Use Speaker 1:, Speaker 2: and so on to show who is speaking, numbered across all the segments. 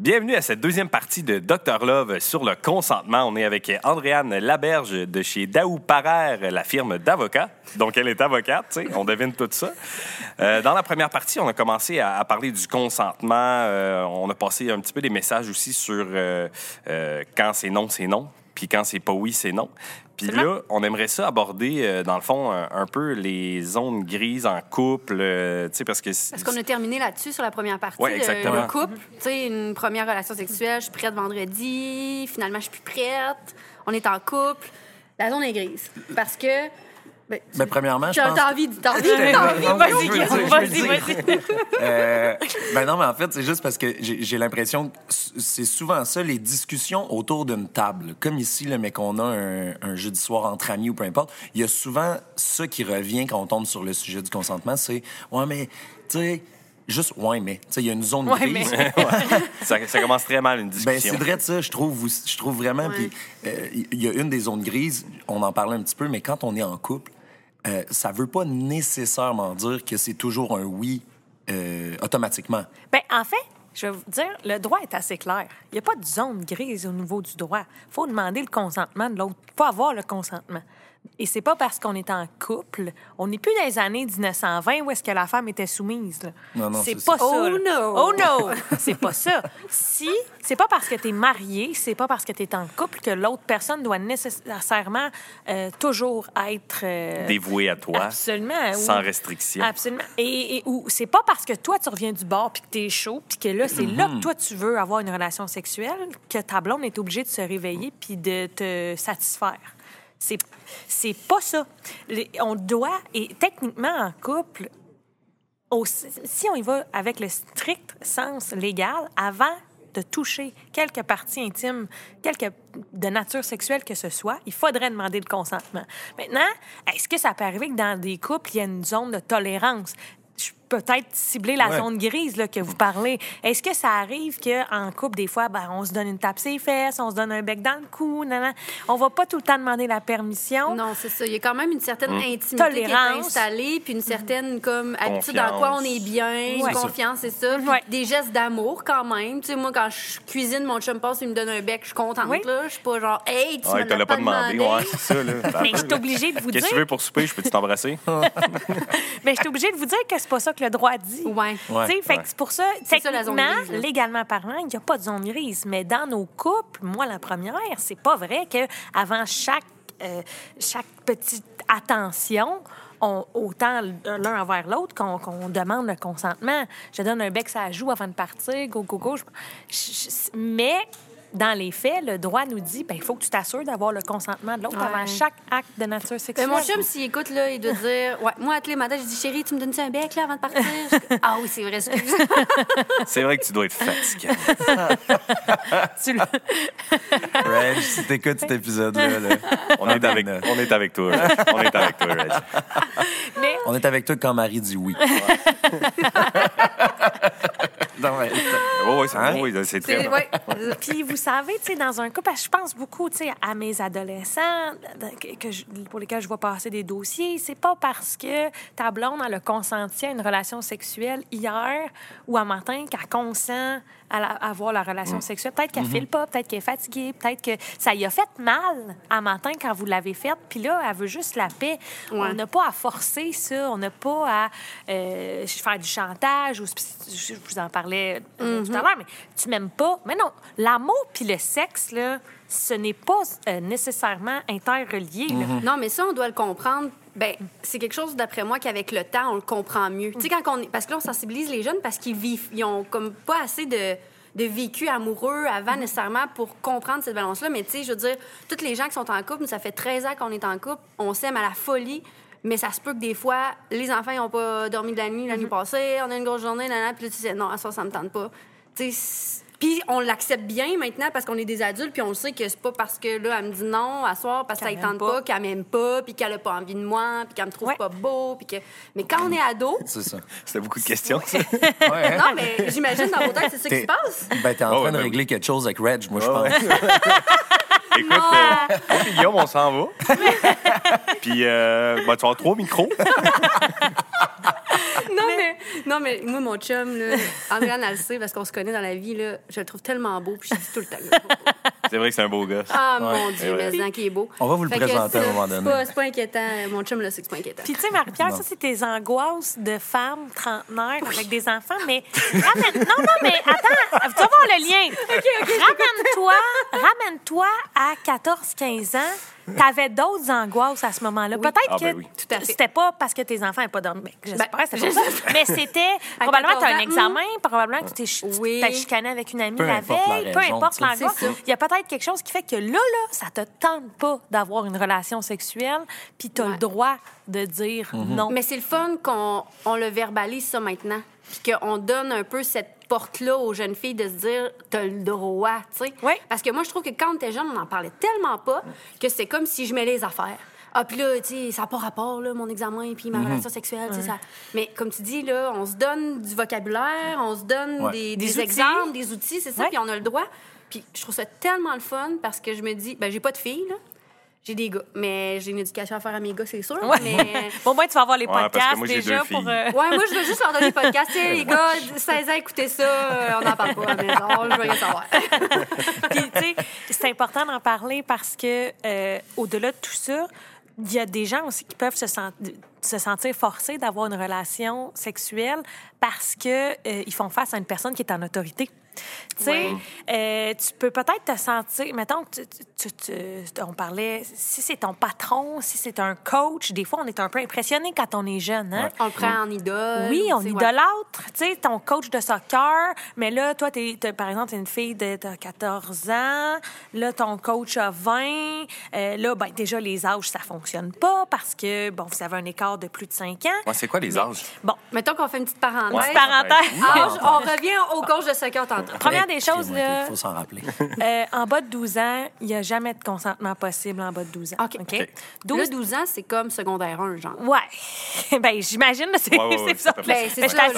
Speaker 1: Bienvenue à cette deuxième partie de Dr Love sur le consentement. On est avec Andréane Laberge de chez Daou Parer, la firme d'avocats. Donc, elle est avocate, on devine tout ça. Euh, dans la première partie, on a commencé à, parler du consentement. Euh, on a passé un petit peu des messages aussi sur euh, quand c'est non, c'est non. Puis quand c'est pas oui, c'est non. Puis là, on aimerait ça aborder, euh, dans le fond, un, un peu les zones grises en couple, euh, tu sais, parce que...
Speaker 2: Parce qu'on a terminé là-dessus sur la première partie. Le-
Speaker 1: exactement.
Speaker 2: Le, couple, tu sais, une première relation sexuelle, je suis prête vendredi, finalement, je suis plus prête, on est en couple. La zone est grise. Parce que. Ben, tu-
Speaker 3: Ben, premièrement, je
Speaker 2: tu as
Speaker 3: pense...
Speaker 2: t'as envie, de- t'as envie, t'as envie.
Speaker 3: Vas-y,
Speaker 2: Vas-y, vas-y.
Speaker 3: Euh, ben non, mais en fait, c'est juste parce que j'ai l'impression que c'est souvent ça, les discussions autour d'une table. Comme ici, là, mais qu'on a un, un jeudi soir entre amis ou peu importe, il y a souvent ça qui revient quand on tombe sur le sujet du consentement, c'est « Ouais, mais, tu sais, juste, ouais, mais, tu sais, il y a une zone
Speaker 2: Ouais,
Speaker 3: grise.
Speaker 1: ça, ça commence très mal, une
Speaker 3: Ben,
Speaker 1: discussion.
Speaker 3: c'est vrai de ça, je trouve, je trouve vraiment. Puis, euh, il y a une des zones grises, on en parlait un petit peu, mais quand on est en couple, euh, ça veut pas nécessairement dire que c'est toujours un oui euh, automatiquement.
Speaker 4: Ben, en fait, je vais vous dire, le droit est assez clair. Il n'y a pas de zone grise au niveau du droit. Il faut demander le consentement de l'autre. Il faut avoir le consentement. Et c'est pas parce qu'on est en couple, on n'est plus dans les années 1920 où est-ce que la femme était soumise. là.
Speaker 3: Non, non,
Speaker 4: c'est pas
Speaker 3: ça.
Speaker 4: ça.
Speaker 2: Oh no!
Speaker 4: Oh no! c'est pas ça. Si, c'est pas parce que tu es marié, c'est pas parce que tu es en couple que l'autre personne doit nécessairement euh, toujours être... euh,
Speaker 1: Dévoué à toi,
Speaker 4: Absolument.
Speaker 1: sans
Speaker 4: oui.
Speaker 1: restriction.
Speaker 4: Absolument. Et, et ou c'est pas parce que toi, tu reviens du bar puis que t'es chaud puis que là, c'est là que toi, tu veux avoir une relation sexuelle que ta blonde est obligée de se réveiller puis de te satisfaire. C'est, c'est pas ça. On doit, et techniquement, en couple, si on y va avec le strict sens légal, avant de toucher quelque partie intime, quelque de nature sexuelle que ce soit, il faudrait demander le consentement. Maintenant, est-ce que ça peut arriver que dans des couples, il y a une zone de tolérance? Peut-être cibler la
Speaker 3: Ouais.
Speaker 4: zone grise là, que vous parlez. Est-ce que ça arrive qu'en couple, des fois, ben, on se donne une tape sur les fesses, on se donne un bec dans le cou, nan, nan? on va pas tout le temps demander la permission?
Speaker 2: Non, c'est ça. Il y a quand même une certaine
Speaker 1: Hum.
Speaker 2: intimité qui est
Speaker 4: Tolérance.
Speaker 2: installée, puis une certaine comme habitude dans quoi on est bien,
Speaker 4: Ouais.
Speaker 2: confiance, c'est ça.
Speaker 4: Ouais.
Speaker 2: Des gestes d'amour quand même. Tu sais, moi, quand je cuisine, mon chum passe, il me donne un bec, je suis contente.
Speaker 4: Oui.
Speaker 2: Là. Je suis pas genre, hey, tu
Speaker 1: t'as
Speaker 2: l'as
Speaker 1: pas
Speaker 2: pas
Speaker 1: demandé.
Speaker 2: demandé.
Speaker 1: Ouais, c'est ça, là.
Speaker 4: Mais je suis obligée de vous
Speaker 1: Qu'est-ce que tu
Speaker 4: dire.
Speaker 1: veux pour souper? Je peux-tu t'embrasser?
Speaker 4: Mais je suis obligée de vous dire que c'est pas ça que le droit dit.
Speaker 2: Ouais.
Speaker 3: Ouais.
Speaker 4: Tu sais, fait que
Speaker 1: Ouais.
Speaker 4: c'est pour ça,
Speaker 2: C'est ça, la zone
Speaker 4: techniquement,
Speaker 2: grise,
Speaker 4: légalement parlant, il n'y a pas de zone grise. Mais dans nos couples, moi, la première, c'est pas vrai que avant chaque, euh, chaque petite attention, on, autant l'un envers l'autre qu'on qu'on demande le consentement. Je donne un bec, ça joue avant de partir, go, go, go. Je- je- je- mais dans les faits, le droit nous dit ben, il faut que tu t'assures d'avoir le consentement de l'autre
Speaker 2: Ouais.
Speaker 4: avant chaque acte de nature
Speaker 2: Ben,
Speaker 4: sexuelle.
Speaker 2: mon chum, s'il écoute, là, il doit dire Ouais, moi, à tous les matins, je dis Chérie, tu me donnes-tu un bec là, avant de partir? Je Ah oui, c'est vrai, excuse.
Speaker 1: C'est vrai que tu dois être fatigué.
Speaker 4: Tu le-
Speaker 3: Reg, si t'écoutes cet épisode-là, là,
Speaker 1: On est avec, on est avec toi. Reg. On est avec toi, Reg.
Speaker 4: mais
Speaker 3: on est avec toi quand Marie dit oui. Non, ouais.
Speaker 1: Oui, oui, c'est
Speaker 3: Hein?
Speaker 1: oui, c'est très
Speaker 2: ouais.
Speaker 4: Puis vous savez, tu sais, dans un couple, parce que je pense beaucoup, tu sais, à mes adolescents de- que- que je- pour lesquels je vois passer des dossiers. C'est pas parce que ta blonde elle a consenti à une relation sexuelle hier ou un matin qu'elle consent à, la- à avoir la relation sexuelle. Peut-être qu'elle file pas, peut-être qu'elle est fatiguée, peut-être que ça y a fait mal un matin quand vous l'avez faite. Puis là, elle veut juste la paix.
Speaker 2: Ouais.
Speaker 4: On n'a pas à forcer ça. On n'a pas à euh, faire du chantage. Ou, je vous en parlais euh, tout à l'heure, mais tu m'aimes pas. Mais non, l'amour puis le sexe, là, ce n'est pas euh, nécessairement interrelié. là.
Speaker 2: Non, mais ça, on doit le comprendre. Ben, c'est quelque chose, d'après moi, qu'avec le temps, on le comprend mieux. Tu sais, quand on. Parce que là, on sensibilise les jeunes parce qu'ils vivent... Ils ont comme pas assez de de vécu amoureux avant nécessairement pour comprendre cette balance-là. Mais tu sais, je veux dire, toutes les gens qui sont en couple, nous, ça fait 13 ans qu'on est en couple, on s'aime à la folie, mais ça se peut que des fois, les enfants, ils n'ont pas dormi de la nuit la nuit passée, on a une grosse journée, nanana, puis là, tu sais, non, à ça, ça me tente pas. Tu sais, Puis on l'accepte bien maintenant parce qu'on est des adultes, puis on le sait que c'est pas parce que là, elle me dit non à soir parce que ça ne tente
Speaker 4: pas.
Speaker 2: qu'elle m'aime pas, puis qu'elle a pas envie de moi, puis qu'elle me trouve
Speaker 4: Ouais.
Speaker 2: pas beau, puis que... Mais quand on est ado,
Speaker 3: C'est ça.
Speaker 1: C'était beaucoup de questions, ça.
Speaker 3: Ouais, hein?
Speaker 2: non, mais j'imagine dans vos têtes, c'est ça qui se passe.
Speaker 3: Ben, t'es en
Speaker 1: Oh,
Speaker 3: train
Speaker 1: ouais,
Speaker 3: de
Speaker 1: ben
Speaker 3: régler quelque chose avec Reg, moi, je pense.
Speaker 1: ouais. Écoute, euh, puis Guillaume, on s'en va. Puis, euh, ben, tu vas avoir trois micros.
Speaker 2: Non, mais, non, mais moi, mon chum, là, Andréane, elle le sait parce qu'on se connaît dans la vie, là, je le trouve tellement beau, puis je dis tout le temps. là,
Speaker 1: C'est vrai que c'est un beau gosse.
Speaker 2: Ah, mon Dieu, mais c'est qui est beau.
Speaker 3: On va vous le
Speaker 2: Fait
Speaker 3: présenter à un moment donné.
Speaker 2: C'est pas, inquiétant. Mon chum, là, c'est que c'est pas inquiétant.
Speaker 4: Puis, tu sais, Marie-Pierre, ça, c'est tes angoisses de femme trentenaire avec des enfants, mais ramène... Non, non, mais attends, tu vas voir le lien. Ramène-toi, ramène-toi à 14-15 ans. T'avais d'autres angoisses à ce moment-là. Peut-être
Speaker 1: Ah,
Speaker 4: que
Speaker 1: ben oui.
Speaker 4: C'était pas parce que tes enfants n'avaient pas dormi. J'espère,
Speaker 2: Ben,
Speaker 4: c'était pas ça. Mais c'était probablement tu as un
Speaker 2: 14 ans,
Speaker 4: examen, probablement que tu t'es ch-
Speaker 2: Oui.
Speaker 4: chicané avec une amie
Speaker 3: Peu
Speaker 4: la veille, peu
Speaker 3: raison,
Speaker 4: importe l'angoisse. Il y a peut-être quelque chose qui fait que là, là, ça te tente pas d'avoir une relation sexuelle, puis tu as le droit de dire
Speaker 3: Mhm.
Speaker 4: non.
Speaker 2: Mais c'est le fun qu'on on le verbalise, ça, maintenant. Puis qu'on donne un peu cette porte-là aux jeunes filles de se dire, t'as le droit, tu sais.
Speaker 4: Oui.
Speaker 2: Parce que moi, je trouve que quand était jeune, on n'en parlait tellement pas que c'est comme si je mêlais les affaires. Ah, puis là, tu sais, ça n'a pas rapport, là, mon examen, puis ma
Speaker 3: Mhm.
Speaker 2: relation sexuelle, tu sais, ça. Mais comme tu dis, là, on se donne du vocabulaire, on se donne
Speaker 3: Ouais.
Speaker 2: des,
Speaker 4: Des
Speaker 2: des
Speaker 4: outils.
Speaker 2: exemples, des outils, c'est ça, puis on a le droit. Puis je trouve ça tellement le fun parce que je me dis, ben, j'ai pas de filles, là. J'ai des gars. Mais j'ai une éducation à faire à mes gars, c'est sûr.
Speaker 4: Ouais.
Speaker 2: Mais.
Speaker 4: Bon, moi, tu vas avoir les
Speaker 1: Ouais,
Speaker 4: podcasts
Speaker 1: moi,
Speaker 4: déjà
Speaker 1: deux
Speaker 4: pour. euh,
Speaker 2: Ouais, moi, je veux juste leur donner le podcast. Tu sais, les gars, 16 ans, écoutez ça, euh, on n'en parle pas à la maison, je veux rien savoir.
Speaker 4: Puis, tu sais, c'est important d'en parler parce que, euh, au-delà de tout ça, il y a des gens aussi qui peuvent se, sent- se sentir forcés d'avoir une relation sexuelle parce que euh, ils font face à une personne qui est en autorité. Tu sais,
Speaker 2: Ouais.
Speaker 4: euh, tu peux peut-être te sentir, mettons que tu, tu- tu- tu- on parlait, si c'est ton patron, si c'est un coach, des fois on est un peu impressionné quand on est jeune, hein?
Speaker 2: On le prend en idole.
Speaker 4: Oui, on
Speaker 2: tu sais, ouais.
Speaker 4: idolâtre, tu sais, ton coach de soccer, mais là, toi, t'es, t'es- par exemple, t'es une fille de t'as 14 ans, là, ton coach a 20, euh, là, ben, déjà, les âges, ça fonctionne pas parce que, bon, vous avez un écart de plus de 5 ans.
Speaker 1: Ouais, c'est quoi les âges?
Speaker 4: Bon,
Speaker 2: Mettons qu'on fait une petite parenthèse.
Speaker 1: Ouais.
Speaker 4: petite parenthèse.
Speaker 2: Âge, on revient au coach de soccer tantôt.
Speaker 4: Première des choses,
Speaker 3: Il
Speaker 4: là,
Speaker 3: faut s'en rappeler.
Speaker 4: euh, en bas de 12 ans, il n'y a jamais de consentement possible en bas de 12 ans.
Speaker 2: OK.
Speaker 1: OK?
Speaker 2: Là,
Speaker 4: 12
Speaker 2: 12 ans, c'est comme secondaire 1, genre.
Speaker 4: Ouais. ben, j'imagine, c'est
Speaker 1: Ouais, ouais, ouais,
Speaker 4: c'est ça. Mais
Speaker 2: C'est
Speaker 4: je
Speaker 2: ça.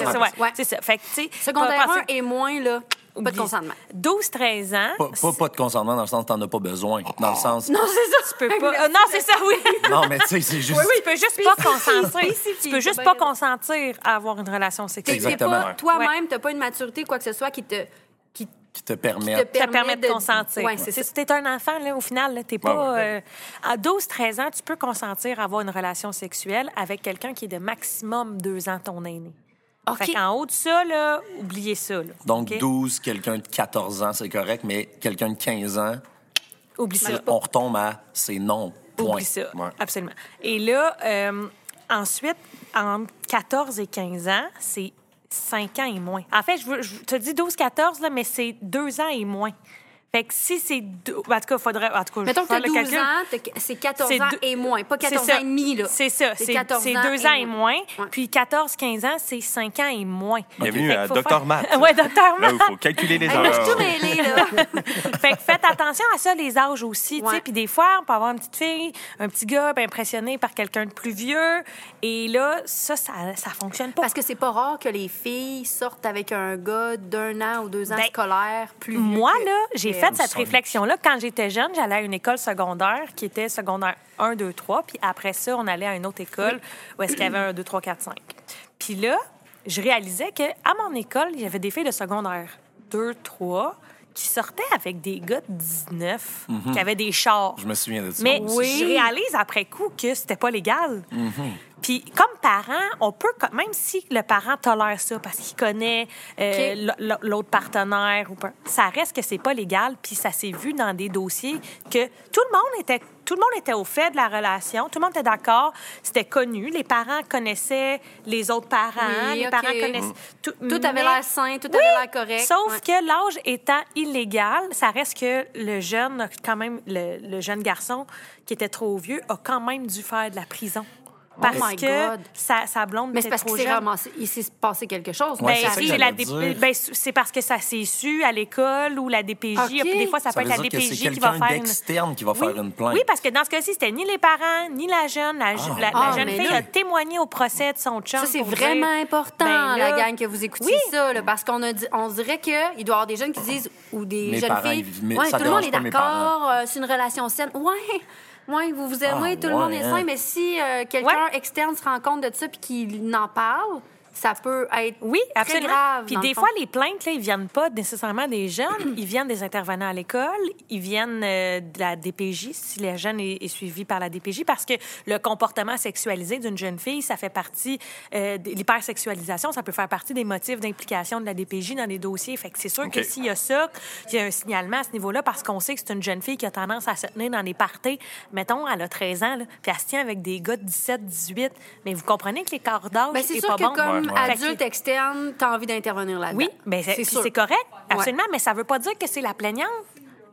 Speaker 4: C'est ça. Fait que, tu sais,
Speaker 2: Secondaire
Speaker 4: pas
Speaker 2: 1
Speaker 4: penser-
Speaker 2: et moins, là, pas de consentement.
Speaker 4: 12-13 ans.
Speaker 3: Pas, pas, pas de consentement dans le sens que t'en as pas besoin. Dans le sens.
Speaker 2: Non, c'est ça.
Speaker 4: Tu peux pas. euh, non, c'est ça, oui.
Speaker 3: Non, mais tu sais, c'est juste.
Speaker 4: Tu peux juste pas consentir. Tu peux juste
Speaker 2: Ben,
Speaker 4: pas consentir à avoir une relation sexuelle.
Speaker 3: Exactement.
Speaker 2: pas, toi-même, t'as pas une maturité ou quoi que ce soit qui te, qui
Speaker 3: Qui te permet.
Speaker 2: te
Speaker 4: de consentir.
Speaker 2: Ouais, c'est ça.
Speaker 4: Si t'es un enfant, là, au final, là, t'es pas.
Speaker 1: Ouais, ouais.
Speaker 4: euh, à 12-13 ans, tu peux consentir à avoir une relation sexuelle avec quelqu'un qui est de maximum deux ans ton aîné.
Speaker 2: OK.
Speaker 4: Fait qu'en haut de ça, là, oubliez ça. Là.
Speaker 3: Donc,
Speaker 4: OK?
Speaker 3: 12, quelqu'un de 14 ans, c'est correct, mais quelqu'un de 15 ans,
Speaker 4: Oublie ça.
Speaker 3: on retombe à c'est non. Point.
Speaker 4: Oublie ça.
Speaker 1: Ouais.
Speaker 4: Absolument. Et là, euh, ensuite, entre 14 et 15 ans, c'est 5 ans et moins. En fait, je, veux, je te dis 12-14, là, mais c'est 2 ans et moins. Fait que si c'est... deux- En tout cas, il faudrait... En tout cas,
Speaker 2: Mettons
Speaker 4: je
Speaker 2: que
Speaker 4: faire
Speaker 2: 12
Speaker 4: le calcul.
Speaker 2: ans, c'est 14
Speaker 4: C'est
Speaker 2: ans
Speaker 4: deux-
Speaker 2: et moins, pas 14
Speaker 4: C'est ça.
Speaker 2: ans et demi, là.
Speaker 4: C'est ça.
Speaker 2: C'est
Speaker 4: C'est
Speaker 2: 14
Speaker 4: c'est
Speaker 2: ans
Speaker 4: deux
Speaker 2: et
Speaker 4: ans et
Speaker 2: moins. Ouais.
Speaker 4: Puis 14-15 ans, c'est 5 ans et moins.
Speaker 1: Bienvenue
Speaker 4: Fait
Speaker 1: à Docteur
Speaker 4: faire-
Speaker 1: Matt.
Speaker 4: ouais, Docteur Matt.
Speaker 1: il faut calculer les
Speaker 2: moi, je
Speaker 1: heures.
Speaker 2: tout mêlée, là.
Speaker 4: fait que faites attention à ça, les âges aussi. tu. Puis des fois, on peut avoir une petite fille, un petit gars ben, impressionné par quelqu'un de plus vieux. Et là, ça, ça, ça fonctionne pas.
Speaker 2: Parce que c'est pas rare que les filles sortent avec un gars d'un an ou deux ans
Speaker 4: Ben,
Speaker 2: scolaire plus vieux
Speaker 4: Moi,
Speaker 2: que-
Speaker 4: là, j'ai
Speaker 2: que-
Speaker 4: fait cette réflexion-là quand j'étais jeune. J'allais à une école secondaire qui était secondaire 1, 2, 3. Puis après ça, on allait à une autre école où est-ce qu'il y avait un 2, 3, 4, 5. Puis là, je réalisais que à mon école, il y avait des filles de secondaire 2, 3 qui sortaient avec des gars de 19 qui avaient des chars.
Speaker 3: Je me souviens de ça.
Speaker 4: Mais
Speaker 3: aussi.
Speaker 4: je réalise après coup que c'était pas légal. Puis comme parent, on peut, même si le parent tolère ça parce qu'il connaît euh, l'autre partenaire, ou pas, ça reste que c'est pas légal. Puis ça s'est vu dans des dossiers que tout le monde était tout le monde était au fait de la relation, tout le monde était d'accord, c'était connu, les parents connaissaient les autres parents,
Speaker 2: Oui,
Speaker 4: les
Speaker 2: OK.
Speaker 4: parents connaissaient tout,
Speaker 2: Tout avait l'air sain, tout
Speaker 4: Oui,
Speaker 2: avait l'air correct.
Speaker 4: Sauf
Speaker 2: Ouais.
Speaker 4: que l'âge étant illégal, ça reste que le jeune, quand même, le, le jeune garçon qui était trop vieux, a quand même dû faire de la prison parce
Speaker 2: Oh my
Speaker 4: que sa, sa blonde
Speaker 2: Mais c'est
Speaker 4: était
Speaker 2: parce
Speaker 4: trop
Speaker 2: qu'il s'est
Speaker 4: jeune.
Speaker 2: ramassé, il s'est passé quelque chose.
Speaker 3: Ouais,
Speaker 4: Ben,
Speaker 3: c'est
Speaker 4: la dé- ben, parce que ça s'est su à l'école ou la DPJ. Des fois, ça,
Speaker 3: Ça
Speaker 4: peut être la DPJ qui va
Speaker 3: quelqu'un
Speaker 4: faire une...
Speaker 3: d'externe qui va
Speaker 4: Oui.
Speaker 3: faire une plainte.
Speaker 4: Oui, parce que dans ce cas-ci, c'était ni les parents, ni la jeune. La, la
Speaker 2: Ah,
Speaker 4: jeune fille
Speaker 2: là-
Speaker 4: a témoigné au procès de son chum.
Speaker 2: Ça, c'est vraiment
Speaker 4: dire,
Speaker 2: important,
Speaker 4: ben
Speaker 2: la gang, que vous écoutiez
Speaker 4: Oui.
Speaker 2: ça, là, parce qu'on a dit, on dirait qu'il doit y avoir des jeunes qui disent, ou des
Speaker 3: Mes
Speaker 2: jeunes
Speaker 3: parents,
Speaker 2: filles, ouais, tout le monde est d'accord, euh, c'est une relation saine. Ouais, ouais, vous vous aimez,
Speaker 3: Ah,
Speaker 2: tout le monde est
Speaker 3: hein.
Speaker 2: sain, mais si euh, quelqu'un
Speaker 4: Ouais.
Speaker 2: externe se rend compte de ça puis qu'il en parle, ça peut être
Speaker 4: Oui,
Speaker 2: très
Speaker 4: absolument.
Speaker 2: grave.
Speaker 4: Puis des
Speaker 2: le
Speaker 4: fois, les plaintes, là, ils viennent pas nécessairement des jeunes, ils viennent des intervenants à l'école, ils viennent euh, de la DPJ, si la jeune est, est suivie par la DPJ, parce que le comportement sexualisé d'une jeune fille, ça fait partie euh, de l'hypersexualisation, ça peut faire partie des motifs d'implication de la DPJ dans les dossiers. Fait que c'est sûr que s'il y a ça, qu'il y a un signalement à ce niveau-là, parce qu'on sait que c'est une jeune fille qui a tendance à se tenir dans des parties, mettons, elle a 13 ans, là, puis elle se tient avec des gars de 17, 18, mais vous comprenez que l'écart d'âge
Speaker 2: Ben, c'est
Speaker 4: pas
Speaker 2: que
Speaker 4: bon.
Speaker 2: comme
Speaker 1: Ouais, ouais.
Speaker 2: adulte externe, t'as envie d'intervenir là-dedans.
Speaker 4: Oui, mais c'est c'est correct, absolument, mais ça veut pas dire que c'est la plaignante.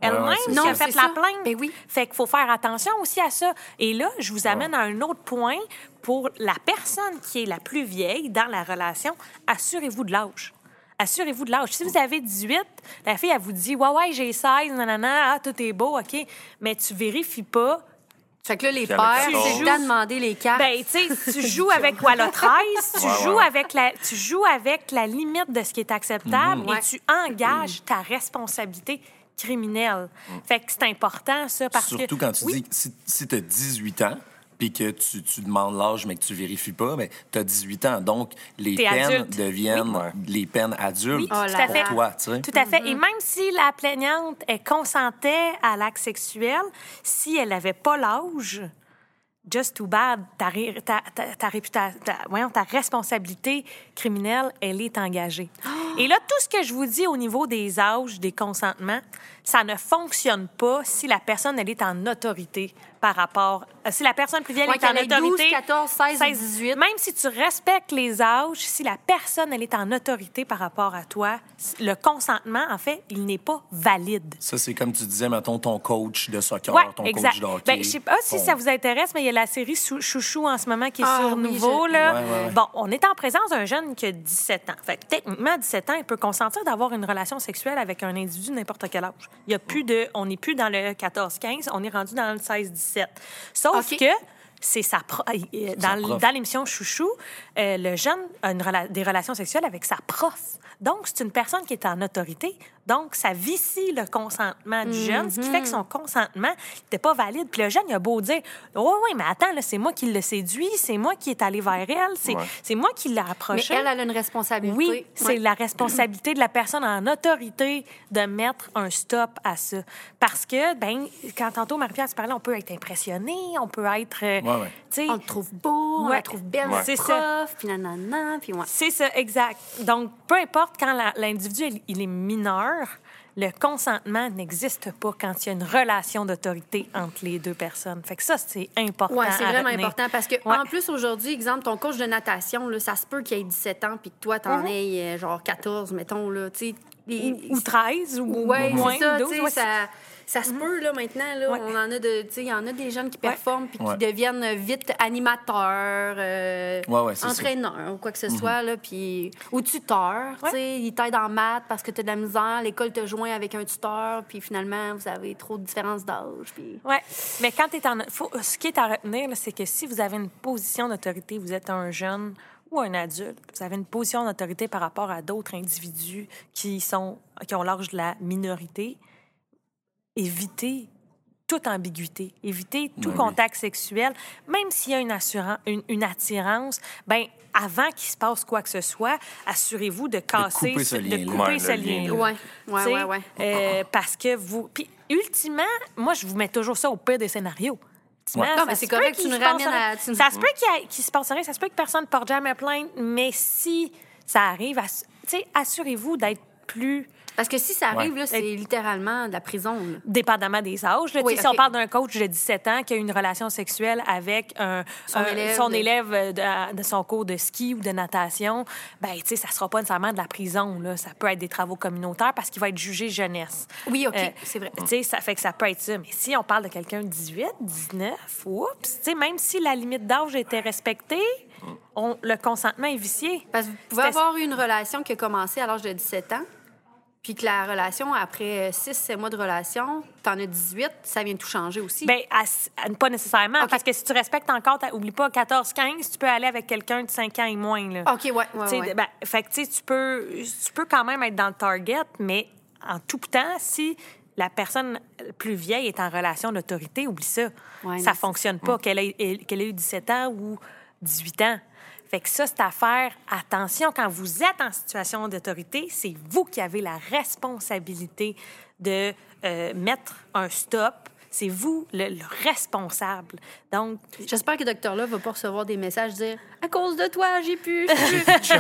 Speaker 4: Elle-même qui a
Speaker 2: Non,
Speaker 4: fait
Speaker 2: c'est
Speaker 4: la
Speaker 2: ça.
Speaker 4: plainte.
Speaker 2: Ben oui.
Speaker 4: Fait qu'il faut faire attention aussi à ça. Et là, je vous amène à un autre point. Pour la personne qui est la plus vieille dans la relation, assurez-vous de l'âge. Assurez-vous de l'âge. Si vous avez 18, la fille, elle vous dit Ouais, ouais, j'ai 16, nanana, ah, tout est beau, OK. Mais tu vérifies pas
Speaker 2: Fait que là, les pères, c'est
Speaker 4: tu
Speaker 2: le temps de demander les cartes.
Speaker 4: ben, tu sais, tu joues avec Walla 13, tu
Speaker 1: Ouais,
Speaker 4: joues
Speaker 1: ouais.
Speaker 4: avec la, tu joues avec la limite de ce qui est acceptable et
Speaker 2: Ouais.
Speaker 4: tu engages ta responsabilité criminelle. Fait que c'est important, ça, parce que...
Speaker 3: Surtout quand tu
Speaker 4: Oui.
Speaker 3: dis, si, si tu as 18 ans, puis que tu, tu demandes l'âge, mais que tu vérifies pas, mais tu as 18 ans. Donc, les
Speaker 4: T'es
Speaker 3: peines
Speaker 4: adulte.
Speaker 3: deviennent
Speaker 1: Oui.
Speaker 3: les peines adultes
Speaker 4: Oui,
Speaker 2: Oh là
Speaker 3: pour toi, tu sais.
Speaker 4: Tout à fait. Et même si la plaignante elle consentait à l'acte sexuel, si elle n'avait pas l'âge, just too bad, ta, ré- ta, ta, ta réputa- ta- voyons, ta responsabilité criminelle, elle est engagée. Et là, tout ce que je vous dis au niveau des âges, des consentements, ça ne fonctionne pas si la personne, elle est en autorité par rapport... euh, Si la personne plus vieille
Speaker 2: Ouais,
Speaker 4: est en
Speaker 2: ait 12,
Speaker 4: autorité...
Speaker 2: 14, 16 ou 18.
Speaker 4: Même si tu respectes les âges, si la personne, elle est en autorité par rapport à toi, le consentement, en fait, il n'est pas valide.
Speaker 3: Ça, c'est comme tu disais, mettons, ton coach de soccer, ton
Speaker 4: exact.
Speaker 3: coach de hockey.
Speaker 4: Ben, je sais pas si
Speaker 3: ton-
Speaker 4: ça vous intéresse, mais il y a la série Chouchou en ce moment qui est
Speaker 2: Ah
Speaker 4: sur
Speaker 2: oui,
Speaker 4: Nouveau.
Speaker 2: je-
Speaker 4: Là.
Speaker 3: Ouais, ouais, ouais.
Speaker 4: Bon, on est en présence d'un jeune qui a 17 ans. Fait que techniquement, à 17 ans, il peut consentir d'avoir une relation sexuelle avec un individu de n'importe quel âge. Il y a plus de, on n'est plus dans le 14-15, on est rendu dans le 16-17. Sauf
Speaker 2: OK.
Speaker 4: que c'est sa pro- dans,
Speaker 3: prof.
Speaker 4: dans l'émission Chouchou, euh, le jeune a une rela- des relations sexuelles avec sa prof. Donc, c'est une personne qui est en autorité. Donc, ça vicie le consentement du jeune, ce qui fait que son consentement n'était pas valide. Puis le jeune, il a beau dire Oh, oui, mais attends, là, c'est moi qui l'ai séduit, c'est moi qui est allé vers elle, c'est
Speaker 1: Ouais.
Speaker 4: c'est moi qui l'ai
Speaker 2: Mais
Speaker 4: approché.
Speaker 2: elle, elle a une responsabilité.
Speaker 4: Oui, c'est
Speaker 2: Ouais.
Speaker 4: la responsabilité de la personne en autorité de mettre un stop à ça. Parce que, ben, quand tantôt Marie-Pierre tu parlais, on peut être impressionné, on peut être. euh,
Speaker 3: Ouais, ouais.
Speaker 4: tu sais,
Speaker 2: On le trouve beau, on la trouve belle,
Speaker 4: Ouais.
Speaker 2: c'est prof, puis nanana, puis ouais.
Speaker 4: C'est ça, exact. Donc, peu importe quand la- l'individu il- il est mineur, le consentement n'existe pas quand il y a une relation d'autorité entre les deux personnes. Fait que ça, c'est important.
Speaker 2: Oui, c'est vraiment
Speaker 4: retenir.
Speaker 2: important parce que
Speaker 4: Ouais.
Speaker 2: en plus aujourd'hui, exemple, ton coach de natation, là, ça se peut qu'il ait 17 ans puis que toi, t'en
Speaker 4: Mhm.
Speaker 2: aies euh, genre 14, mettons. Là, tu sais,
Speaker 4: Ou, ou 13 ou
Speaker 2: Ouais,
Speaker 4: moins,
Speaker 2: c'est ça,
Speaker 4: 12.
Speaker 2: tu sais,
Speaker 4: ouais,
Speaker 2: ça, ça se peut, là, maintenant, là,
Speaker 4: Ouais.
Speaker 2: on en a de, tu sais, il y en a des jeunes qui
Speaker 4: Ouais.
Speaker 2: performent puis
Speaker 3: Ouais.
Speaker 2: qui deviennent vite animateurs, euh,
Speaker 3: Ouais, ouais, c'est ça.
Speaker 2: entraîneurs ou quoi que ce soit, là, puis, ou tuteurs, tu sais, ils t'aident en maths parce que t'as de la misère, l'école te joint avec un tuteur, puis finalement, vous avez trop de différence d'âge, puis...
Speaker 4: Ouais. Mais quand tu es en. Faut, ce qui est à retenir, c'est que si vous avez une position d'autorité, vous êtes un jeune ou un adulte, vous avez une position d'autorité par rapport à d'autres individus qui, sont, qui ont l'âge de la minorité, évitez toute ambiguïté, évitez tout
Speaker 3: Oui,
Speaker 4: contact sexuel, même s'il y a une, assuran- une, une attirance, ben avant qu'il se passe quoi que ce soit, assurez-vous de casser,
Speaker 3: couper ce
Speaker 4: de
Speaker 3: lien-là.
Speaker 4: couper
Speaker 1: Ouais,
Speaker 4: ce
Speaker 1: lien.
Speaker 2: Ouais, ouais, ouais,
Speaker 4: euh, parce que vous. Puis, ultimement, moi, je vous mets toujours ça au pire des scénarios.
Speaker 3: Ouais.
Speaker 2: Non, mais c'est correct, tu nous ramènes à-
Speaker 4: Ça se peut qu'il se passe rien, ça se peut que personne ne porte jamais plainte, mais si ça arrive, ass- tu sais, assurez-vous d'être plus
Speaker 2: Parce que si ça arrive,
Speaker 3: Ouais.
Speaker 2: là, c'est littéralement de la prison. là.
Speaker 4: Dépendamment des âges. là.
Speaker 2: Oui,
Speaker 4: Si on parle d'un coach de 17 ans qui a eu une relation sexuelle avec un,
Speaker 2: Son
Speaker 4: un-
Speaker 2: élève
Speaker 4: son
Speaker 2: de-
Speaker 4: élève euh, de, de son cours de ski ou de natation, ben, tu sais, ça sera pas nécessairement de la prison. Là. Ça peut être des travaux communautaires parce qu'il va être jugé jeunesse.
Speaker 2: Oui, OK,
Speaker 4: Euh,
Speaker 2: c'est vrai.
Speaker 4: Tu sais, ça fait que ça peut être ça. Mais si on parle de quelqu'un de 18, 19, oups, tu sais, même si la limite d'âge était respectée, on- le consentement est vicié.
Speaker 2: Parce que vous pouvez avoir eu une relation qui a commencé à l'âge de 17 ans, puis que la relation, après 6-7 mois de relation, t'en as 18, ça vient tout changer aussi.
Speaker 4: À- à- pas nécessairement, parce que si tu respectes encore, oublie pas, 14-15, tu peux aller avec quelqu'un de 5 ans et moins. Là.
Speaker 2: OK, ouais, ouais, ouais.
Speaker 4: ben, fait que, tu peux, tu peux quand même être dans le target, mais en tout temps, si la personne plus vieille est en relation d'autorité, oublie ça.
Speaker 2: Ouais,
Speaker 4: ça fonctionne pas, qu'elle ait, qu'elle ait eu 17 ans ou 18 ans. Fait que ça, c'est à faire attention. Quand vous êtes en situation d'autorité, c'est vous qui avez la responsabilité de euh, mettre un stop. C'est vous le, le responsable. Donc,
Speaker 2: J'espère que Docteur là va pas recevoir des messages dire à cause de toi, j'ai pu.
Speaker 3: Chum,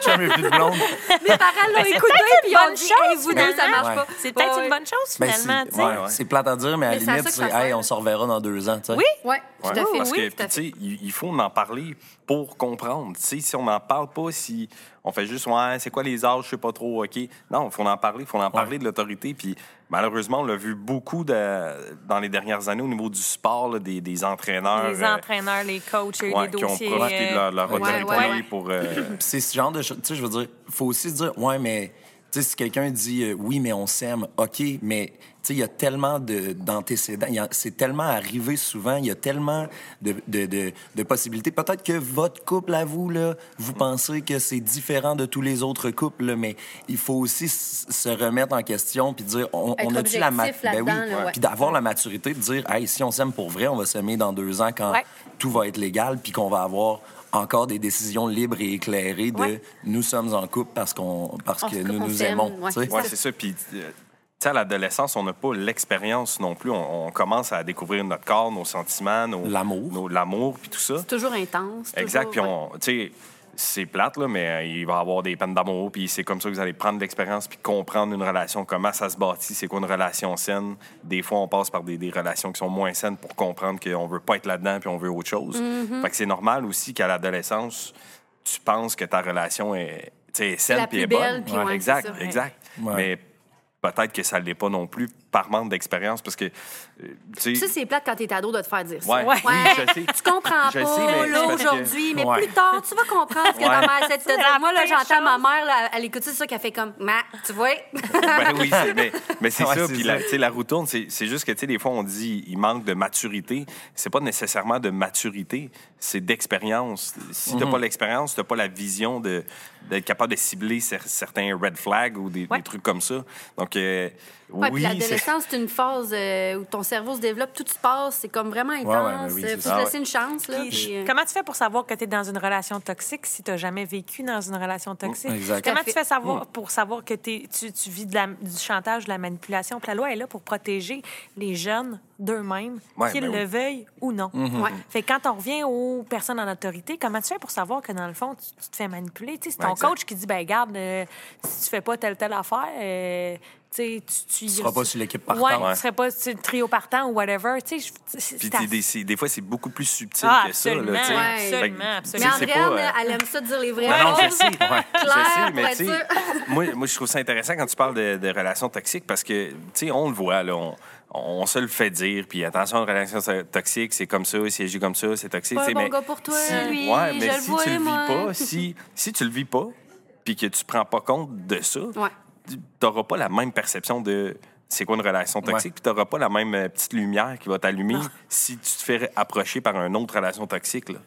Speaker 3: chum et plus de blonde.
Speaker 2: Mes parents l'ont
Speaker 4: Ben,
Speaker 2: écouté puis ils ont
Speaker 4: bonne
Speaker 2: dit hey, vous deux, ça marche pas.
Speaker 4: c'est peut-être
Speaker 2: Ouais,
Speaker 4: une bonne chose,
Speaker 3: Ben,
Speaker 4: finalement.
Speaker 3: c'est ouais, c'est plate à dire, mais à la limite, c'est hey, on se reverra dans deux ans.
Speaker 4: Oui.
Speaker 2: Ouais, tout à fait.
Speaker 1: Parce
Speaker 2: oui,
Speaker 1: que, tu sais, il faut en parler pour comprendre. Tu sais, si on n'en parle pas, si on fait juste, ouais, c'est quoi les âges, je sais pas trop, OK. Non, il faut en parler, il faut en parler de l'autorité. Puis malheureusement, on l'a vu beaucoup de- dans les dernières années au niveau du sport, là, des, des entraîneurs.
Speaker 4: Les
Speaker 1: euh,
Speaker 4: entraîneurs, les coachs,
Speaker 1: ouais,
Speaker 4: des
Speaker 1: qui ont
Speaker 4: dossiers.
Speaker 1: profité de leur, leur
Speaker 2: Ouais,
Speaker 1: autorité
Speaker 2: ouais, ouais.
Speaker 1: pour. euh,
Speaker 3: c'est ce genre de choses. Tu sais, je veux dire, faut aussi se dire, ouais, mais, tu sais, si quelqu'un dit, euh, oui, mais on s'aime, OK, mais, tu sais, il y a tellement de- d'antécédents, c'est tellement arrivé souvent, il y a tellement de, de, de, de possibilités. Peut-être que votre couple, à vous, là, vous pensez que c'est différent de tous les autres couples, là, mais il faut aussi se remettre en question puis dire, on, a-tu la
Speaker 2: objectif
Speaker 3: ben oui,
Speaker 2: ouais.
Speaker 3: puis d'avoir la maturité de dire, hey, si on s'aime pour vrai, on va s'aimer dans deux ans quand
Speaker 4: Ouais.
Speaker 3: tout va être légal, puis qu'on va avoir encore des décisions libres et éclairées de
Speaker 4: Ouais.
Speaker 3: nous sommes en couple parce qu'on parce
Speaker 2: On
Speaker 3: que nous nous aimons.
Speaker 2: Ouais,
Speaker 1: c'est ça. Puis, euh, tu sais, à l'adolescence, on n'a pas l'expérience non plus. On, on commence à découvrir notre corps, nos sentiments, nos,
Speaker 3: L'amour.
Speaker 1: nos- l'amour, puis tout ça.
Speaker 2: C'est toujours intense.
Speaker 1: Exact. Puis, on, tu sais, c'est plate, là, mais euh, il va y avoir des peines d'amour, puis c'est comme ça que vous allez prendre de l'expérience, puis comprendre une relation, comment ça se bâtit, c'est quoi une relation saine. Des fois, on passe par des, des relations qui sont moins saines pour comprendre qu'on veut pas être là-dedans, puis on veut autre chose.
Speaker 2: Mm-hmm.
Speaker 1: Fait que c'est normal aussi qu'à l'adolescence, tu penses que ta relation est, saine, puis est bonne.
Speaker 2: belle, puis ouais,
Speaker 1: exact, exact.
Speaker 3: Ouais.
Speaker 1: Mais peut-être que ça ne l'est pas non plus par manque d'expérience, parce que, euh, tu sais...
Speaker 2: Ça, c'est plate quand t'es ado de te faire dire ça.
Speaker 1: Ouais,
Speaker 4: Ouais.
Speaker 1: oui, je sais.
Speaker 2: Tu comprends
Speaker 1: Je
Speaker 2: pas,
Speaker 1: sais, mais
Speaker 2: là,
Speaker 1: que-
Speaker 2: aujourd'hui, mais
Speaker 3: Ouais.
Speaker 2: plus tard, tu vas comprendre ce que
Speaker 1: Ouais.
Speaker 2: ta mère essaie de te dire. Moi, là, j'entends ma mère, là, elle écoute ça, qu'elle fait comme, ma, tu vois?
Speaker 1: ben oui, mais, mais c'est
Speaker 3: Ouais,
Speaker 1: ça. Puis la, tu sais, la roue tourne, c'est c'est juste que, tu sais, des fois, on dit il manque de maturité. C'est pas nécessairement de maturité, c'est d'expérience. Si
Speaker 3: Mhm.
Speaker 1: t'as pas l'expérience, t'as pas la vision de d'être capable de cibler cer- certains red flags ou des,
Speaker 4: Ouais.
Speaker 1: des trucs comme ça. Donc, euh,
Speaker 2: Ouais,
Speaker 1: oui, c'est...
Speaker 2: l'adolescence, c'est une phase euh, où ton cerveau se développe, tout se passe, c'est comme vraiment intense.
Speaker 3: ouais, oui,
Speaker 2: Il
Speaker 3: c'est
Speaker 2: faut
Speaker 1: ça.
Speaker 2: se laisser une chance, là.
Speaker 4: Puis,
Speaker 2: puis, euh,
Speaker 4: Comment tu fais pour savoir que tu es dans une relation toxique si tu n'as jamais vécu dans une relation toxique?
Speaker 3: Exact.
Speaker 4: Comment tu fais savoir pour savoir que t'es- tu, tu vis de la- du chantage, de la manipulation? Puis la loi est là pour protéger les jeunes d'eux-mêmes,
Speaker 1: Ouais,
Speaker 4: qu'ils
Speaker 1: ben
Speaker 4: le
Speaker 1: oui.
Speaker 4: veuillent ou non.
Speaker 2: Ouais.
Speaker 4: Fait que quand on revient aux personnes en autorité, comment tu fais pour savoir que dans le fond, tu, tu te fais manipuler? C'est ton
Speaker 1: Ouais,
Speaker 4: coach qui dit, ben garde, euh, si tu fais pas telle telle affaire, euh, tu tu, tu,
Speaker 3: seras pas sur l'équipe
Speaker 4: Ouais,
Speaker 3: partante.
Speaker 1: Ouais.
Speaker 4: tu serais pas sur le trio partant ou whatever. Tu sais, je- c'est-
Speaker 1: Puis
Speaker 4: c'est
Speaker 1: des, des- c'est- des fois, c'est beaucoup plus subtil
Speaker 4: Ah,
Speaker 1: que ça. Là,
Speaker 4: absolument,
Speaker 1: tu sais.
Speaker 2: Ouais.
Speaker 1: Fait
Speaker 4: absolument,
Speaker 2: Mais
Speaker 4: absolument.
Speaker 1: c'est
Speaker 2: Andréane,
Speaker 1: euh,
Speaker 2: elle aime ça dire les vraies
Speaker 1: Non, non, je
Speaker 2: choses.
Speaker 1: sais. je
Speaker 2: Claire,
Speaker 1: sais, mais tu moi, moi, je trouve ça intéressant quand tu parles de, de relations toxiques parce que, tu sais, on le voit, là, on, on se le fait dire, puis attention, une relation toxique, c'est comme ça, si agit comme ça, c'est toxique.
Speaker 2: Pas un bon
Speaker 1: mais
Speaker 2: gars pour toi,
Speaker 1: si,
Speaker 2: lui,
Speaker 1: ouais, mais
Speaker 2: je le
Speaker 1: si
Speaker 2: vois,
Speaker 1: tu le vis
Speaker 2: moi.
Speaker 1: pas, si, si tu le vis pas, puis que tu prends pas compte de ça,
Speaker 2: Ouais.
Speaker 1: Tu n'auras pas la même perception de c'est quoi une relation toxique,
Speaker 3: Ouais.
Speaker 1: puis tu n'auras pas la même euh, petite lumière qui va t'allumer si tu te fais approcher par une autre relation toxique. là.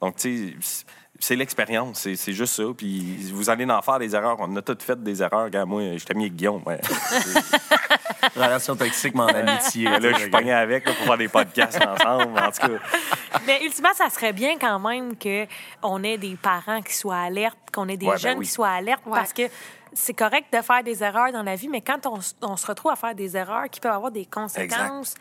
Speaker 1: Donc, tu sais, c'est- l'expérience, c'est c'est juste ça. Puis vous allez en faire des erreurs. On a toutes fait des erreurs. Regarde, moi, je t'ai mis avec Guillaume. ouais.
Speaker 3: Relation toxique, en amitié.
Speaker 1: là, je suis pogné avec là, pour faire des podcasts ensemble. En tout cas,
Speaker 4: Mais ultimement, ça serait bien quand même qu'on ait des parents qui soient alertes, qu'on ait des
Speaker 1: Ouais, ben
Speaker 4: jeunes
Speaker 1: oui.
Speaker 4: qui soient alertes,
Speaker 2: Ouais.
Speaker 4: parce que c'est correct de faire des erreurs dans la vie, mais quand on, se retrouve à faire des erreurs qui peuvent avoir des conséquences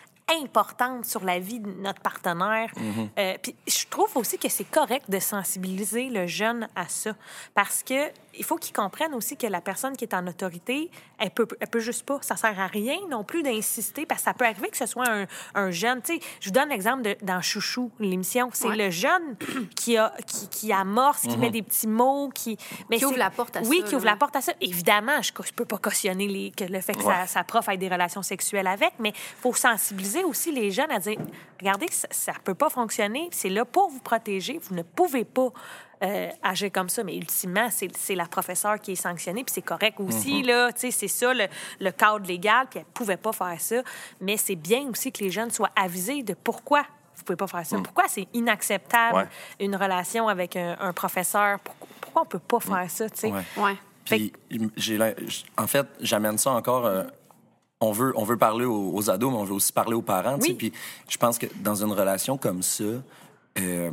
Speaker 4: importante sur la vie de notre partenaire. Euh, puis je trouve aussi que c'est correct de sensibiliser le jeune à ça. Parce que il faut qu'il comprenne aussi que la personne qui est en autorité, elle peut, elle peut juste pas. Ça sert à rien non plus d'insister parce que ça peut arriver que ce soit un, un jeune. Tu sais, je vous donne l'exemple de, dans Chouchou, l'émission. C'est
Speaker 2: Ouais.
Speaker 4: le jeune qui, a, qui, qui amorce, qui met des petits mots, qui... Mais
Speaker 2: Qui ouvre la porte à
Speaker 4: oui,
Speaker 2: ça,
Speaker 4: qui ouvre
Speaker 2: là.
Speaker 4: la porte à ça. Évidemment, je ne peux pas cautionner les, que le fait que sa, sa prof ait des relations sexuelles avec, mais il faut sensibiliser aussi les jeunes à dire regardez, ça ne peut pas fonctionner. C'est là pour vous protéger. Vous ne pouvez pas. Euh, agir comme ça, mais ultimement, c'est c'est la professeure qui est sanctionnée, puis c'est correct aussi, là, tu sais, c'est ça le, le cadre légal, puis elle pouvait pas faire ça, mais c'est bien aussi que les jeunes soient avisés de pourquoi vous pouvez pas faire ça, pourquoi c'est inacceptable
Speaker 1: Ouais.
Speaker 4: une relation avec un, un professeur, pourquoi, pourquoi on peut pas faire ça, tu sais?
Speaker 3: Ouais. Puis, en fait, j'amène ça encore. euh, on veut, on veut parler aux, aux ados, mais on veut aussi parler aux parents. tu sais.
Speaker 4: Oui.
Speaker 3: Puis, je pense que dans une relation comme ça, euh,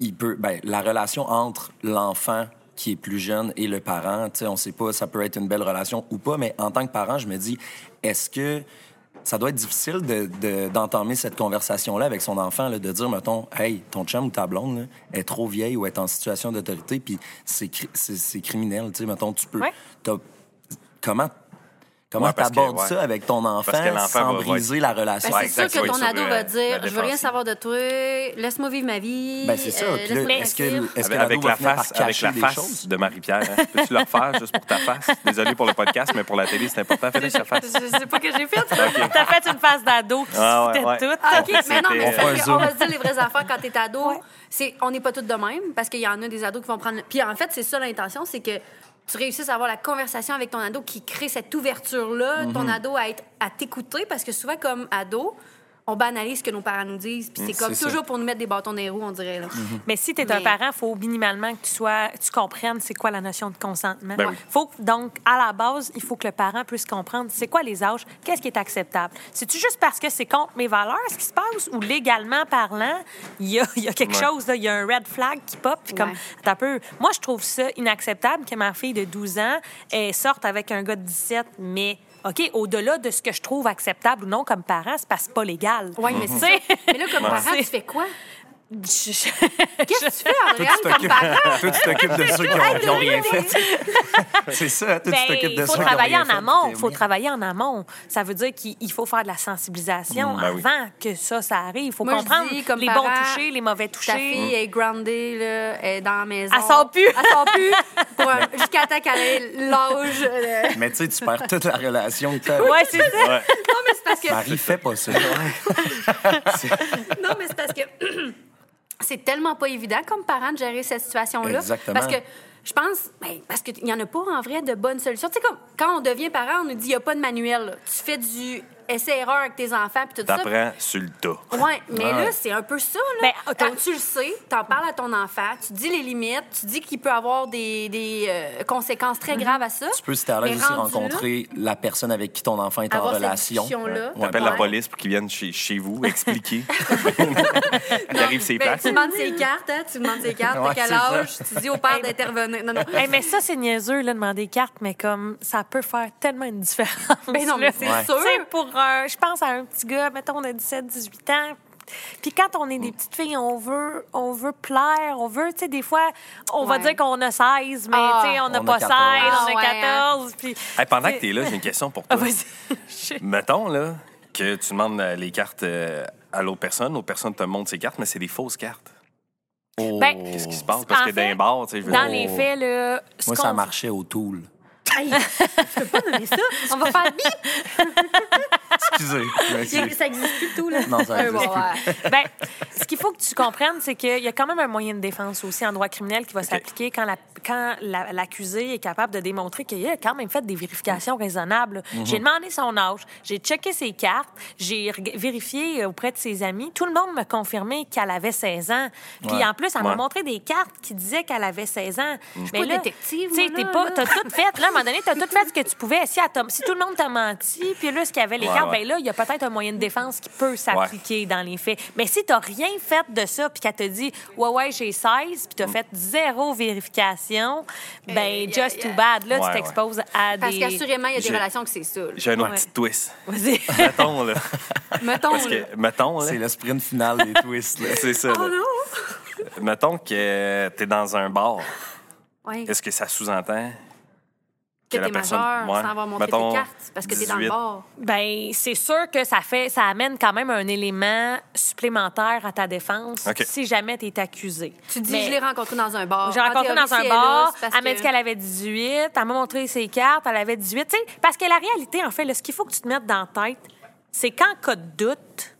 Speaker 3: il peut, ben, la relation entre l'enfant qui est plus jeune et le parent, tu sais, on sait pas, ça peut être une belle relation ou pas, mais en tant que parent, je me dis, est-ce que ça doit être difficile de- de- d'entamer cette conversation-là avec son enfant, là, de dire, mettons, hey, ton chum ou ta blonde là, est trop vieille ou est en situation d'autorité, puis c'est cri- c'est c'est criminel, tu sais, mettons, tu peux.
Speaker 4: Ouais.
Speaker 3: Comment comment
Speaker 1: Ouais, parce que,
Speaker 3: t'abordes
Speaker 1: ouais.
Speaker 3: ça avec ton enfant sans briser la relation?
Speaker 2: Ben, c'est sûr que ton ado
Speaker 1: sur,
Speaker 2: va
Speaker 1: euh,
Speaker 2: dire Je veux rien savoir de toi, laisse-moi vivre ma vie.
Speaker 3: Ben, c'est ça.
Speaker 2: euh,
Speaker 3: est-ce que,
Speaker 1: Avec, la face, avec la
Speaker 3: des
Speaker 1: face
Speaker 3: choses?
Speaker 1: de Marie-Pierre. hein? Peux-tu le refaire juste pour ta face? Désolé pour le podcast, mais pour la télé, c'est important. Fais-le sa face.
Speaker 2: Je sais pas que j'ai fait.
Speaker 4: T'as fait une phase d'ado qui
Speaker 1: Ah, ouais,
Speaker 4: c'était
Speaker 1: ouais.
Speaker 4: toute.
Speaker 2: Ah, OK, mais non, mais
Speaker 1: On
Speaker 2: va se dire les vraies affaires quand t'es ado. C'est, on n'est pas tous de même, parce qu'il y en a des ados qui vont prendre... Puis en fait, c'est ça l'intention, c'est que tu réussisses à avoir la conversation avec ton ado qui crée cette ouverture-là, ton ado à, être, à t'écouter, parce que souvent, comme ado, on banalise ce que nos parents nous disent, puis c'est comme toujours pour nous mettre des bâtons dans les roues, on dirait. Là.
Speaker 4: Mais si tu es un parent, il faut minimalement que tu sois, tu comprennes c'est quoi la notion de consentement.
Speaker 1: Ben oui.
Speaker 4: faut, donc, à la base, il faut que le parent puisse comprendre c'est quoi les âges, qu'est-ce qui est acceptable. C'est-tu juste parce que c'est contre mes valeurs ce qui se passe ou légalement parlant, il y a, il y a quelque
Speaker 1: Ouais.
Speaker 4: chose, là, il y a un red flag qui pop. puis comme,
Speaker 2: Ouais.
Speaker 4: peu. Moi, je trouve ça inacceptable que ma fille de 12 ans elle sorte avec un gars de 17, mais. OK, au-delà de ce que je trouve acceptable ou non comme parent, c'est parce que c'est pas légal.
Speaker 2: Oui, mais c'est ça.
Speaker 4: Tu sais?
Speaker 2: Mais là, comme parent,
Speaker 4: C'est-
Speaker 2: tu fais quoi?
Speaker 4: Je-
Speaker 2: Qu'est-ce que tu fais, Andréane, comme
Speaker 3: t'occupes-
Speaker 2: parent?
Speaker 3: Toi, tu t'occupes de ceux qui ont, qui ont rien fait. c'est ça, toi, tu t'occupes
Speaker 4: il
Speaker 3: de
Speaker 4: Ben, faut
Speaker 3: ceux qui ont
Speaker 4: travailler
Speaker 3: rien
Speaker 4: en
Speaker 3: fait.
Speaker 4: amont.
Speaker 3: T'es
Speaker 4: Il faut
Speaker 3: bien.
Speaker 4: travailler en amont. Ça veut dire qu'il il faut faire de la sensibilisation
Speaker 1: ben oui.
Speaker 4: avant que ça, ça arrive. Il faut
Speaker 2: Moi,
Speaker 4: comprendre
Speaker 2: dis, comme
Speaker 4: les
Speaker 2: parent,
Speaker 4: bons touchés, les mauvais touchés.
Speaker 2: Ta fille est groundée, là, elle est dans la maison.
Speaker 4: Elle sort plus.
Speaker 2: Elle sort plus jusqu'à temps qu'elle ait l'âge. euh,
Speaker 3: Mais tu sais, tu perds toute la relation que t'as.
Speaker 4: Ouais, c'est ça.
Speaker 1: Ouais.
Speaker 2: Non, mais c'est parce que...
Speaker 3: Marie, fais pas ça.
Speaker 2: Non, mais c'est parce que c'est tellement pas évident comme parent de gérer cette situation-là.
Speaker 3: Exactement.
Speaker 2: Parce que je pense, ben, parce qu'il n'y en a pas en vrai de bonnes solutions. Tu sais, comme quand on devient parent, on nous dit il n'y a pas de manuel. là. Tu fais du essai-erreur avec tes enfants puis tout ça.
Speaker 1: T'apprends sur le tas.
Speaker 2: Ouais, mais
Speaker 3: Ouais.
Speaker 2: là, c'est un peu ça. Là.
Speaker 4: Ben,
Speaker 2: Quand tu le sais, t'en parles à ton enfant, tu dis les limites, tu dis qu'il peut avoir des, des euh, conséquences très graves à ça.
Speaker 3: Tu peux, si t'es à l'aise aussi,
Speaker 2: là,
Speaker 3: rencontrer la personne avec qui ton enfant est en relation. Ouais.
Speaker 1: T'appelles
Speaker 2: Ouais.
Speaker 1: la police pour qu'ils viennent chez, chez vous expliquer. Il arrive ses
Speaker 2: Ben, tu demandes ses cartes, hein? Tu demandes ses cartes,
Speaker 3: Ouais,
Speaker 2: de quel
Speaker 3: ça.
Speaker 2: âge, tu dis au père d'intervenir. Non, non.
Speaker 4: Hey, mais ça, c'est niaiseux, là, demander carte, mais comme ça peut faire tellement une différence.
Speaker 2: Ben non, mais c'est
Speaker 3: Ouais.
Speaker 2: sûr.
Speaker 4: Pour un, je pense à un petit gars, mettons, de 17, 18 ans. Puis quand on est des petites filles, on veut, on veut plaire, on veut, tu sais, des fois, on va dire qu'on a 16, mais
Speaker 2: Ah,
Speaker 4: tu sais, on n'a
Speaker 3: on a
Speaker 4: pas 16,
Speaker 3: 14.
Speaker 4: on
Speaker 2: Ah,
Speaker 4: a
Speaker 2: ouais, hein.
Speaker 4: 14. Puis,
Speaker 1: Hey, pendant que t'es là, j'ai une question pour
Speaker 4: Ah,
Speaker 1: toi.
Speaker 4: vas-y.
Speaker 1: Mettons là, que tu demandes euh, les cartes euh, à l'autre personne, l'autre personne te montre ses cartes, mais c'est des fausses cartes.
Speaker 3: Oh.
Speaker 4: Ben,
Speaker 1: Qu'est-ce qui se passe? Parce que dans
Speaker 4: fait,
Speaker 1: les bars, tu sais, je veux
Speaker 4: Dans
Speaker 1: dire-
Speaker 4: les faits, là,
Speaker 3: Moi, ça marchait au Tool.
Speaker 2: Hey, tu peux pas nommer ça. On va faire bip.
Speaker 3: Excusez.
Speaker 2: Ça existe plus tout, là.
Speaker 3: Non, ça
Speaker 2: Euh,
Speaker 3: existe
Speaker 2: bon,
Speaker 3: plus.
Speaker 2: ouais.
Speaker 4: Ben, ce qu'il faut que tu comprennes, c'est qu'il y a quand même un moyen de défense aussi en droit criminel qui va s'appliquer quand la- quand la- l'accusé est capable de démontrer qu'il a quand même fait des vérifications raisonnables. J'ai demandé son âge, j'ai checké ses cartes, j'ai vérifié auprès de ses amis. Tout le monde m'a confirmé qu'elle avait 16 ans. Puis
Speaker 3: Ouais.
Speaker 4: en plus, elle m'a montré des cartes qui disaient qu'elle avait 16 ans. Mais
Speaker 2: pas
Speaker 4: là,
Speaker 2: détective,
Speaker 4: Tu sais, t'es pas,
Speaker 2: là.
Speaker 4: t'as tout fait. Là, donné, t'as tout fait ce que tu pouvais. Si, si tout le monde t'a menti, puis là, ce qu'il y avait les
Speaker 1: Ouais,
Speaker 4: cartes,
Speaker 1: ouais.
Speaker 4: ben là, il y a peut-être un moyen de défense qui peut s'appliquer dans les faits. Mais si t'as rien rien fait de ça, puis qu'elle te dit, ouais, ouais, j'ai 16, puis t'as fait zéro vérification, ben,
Speaker 2: Aïe,
Speaker 4: just too bad. Là,
Speaker 1: Ouais,
Speaker 4: tu
Speaker 1: ouais.
Speaker 4: t'exposes à
Speaker 2: Parce
Speaker 4: des.
Speaker 2: qu'assurément, il y a des
Speaker 1: J'ai-
Speaker 2: relations que c'est ça.
Speaker 1: J'ai un petit twist.
Speaker 4: Vas-y.
Speaker 1: Mettons, là.
Speaker 2: Mettons,
Speaker 1: Parce que, mettons, là.
Speaker 3: C'est le sprint final des twists. là.
Speaker 1: C'est ça.
Speaker 2: Oh
Speaker 1: là. Mettons que t'es dans un bar.
Speaker 2: Ouais.
Speaker 1: Est-ce que ça sous-entend
Speaker 2: Que
Speaker 1: la
Speaker 2: t'es
Speaker 1: personne-
Speaker 2: majeur
Speaker 1: ouais.
Speaker 2: sans avoir montré
Speaker 1: Mettons,
Speaker 2: tes cartes. Parce que t'es dans le
Speaker 1: 18.
Speaker 2: bar.
Speaker 4: Ben, c'est sûr que ça fait, ça amène quand même un élément supplémentaire à ta défense si jamais tu es accusé.
Speaker 2: Tu dis,
Speaker 4: Mais
Speaker 2: je l'ai rencontré dans un bar.
Speaker 4: J'ai
Speaker 2: En
Speaker 4: rencontré
Speaker 2: théorie,
Speaker 4: dans un bar, elle m'a dit qu'elle avait 18, elle m'a montré ses cartes, elle avait 18. Tu sais, parce que la réalité, en fait, là, ce qu'il faut que tu te mettes dans la tête, c'est qu'en cas de doute,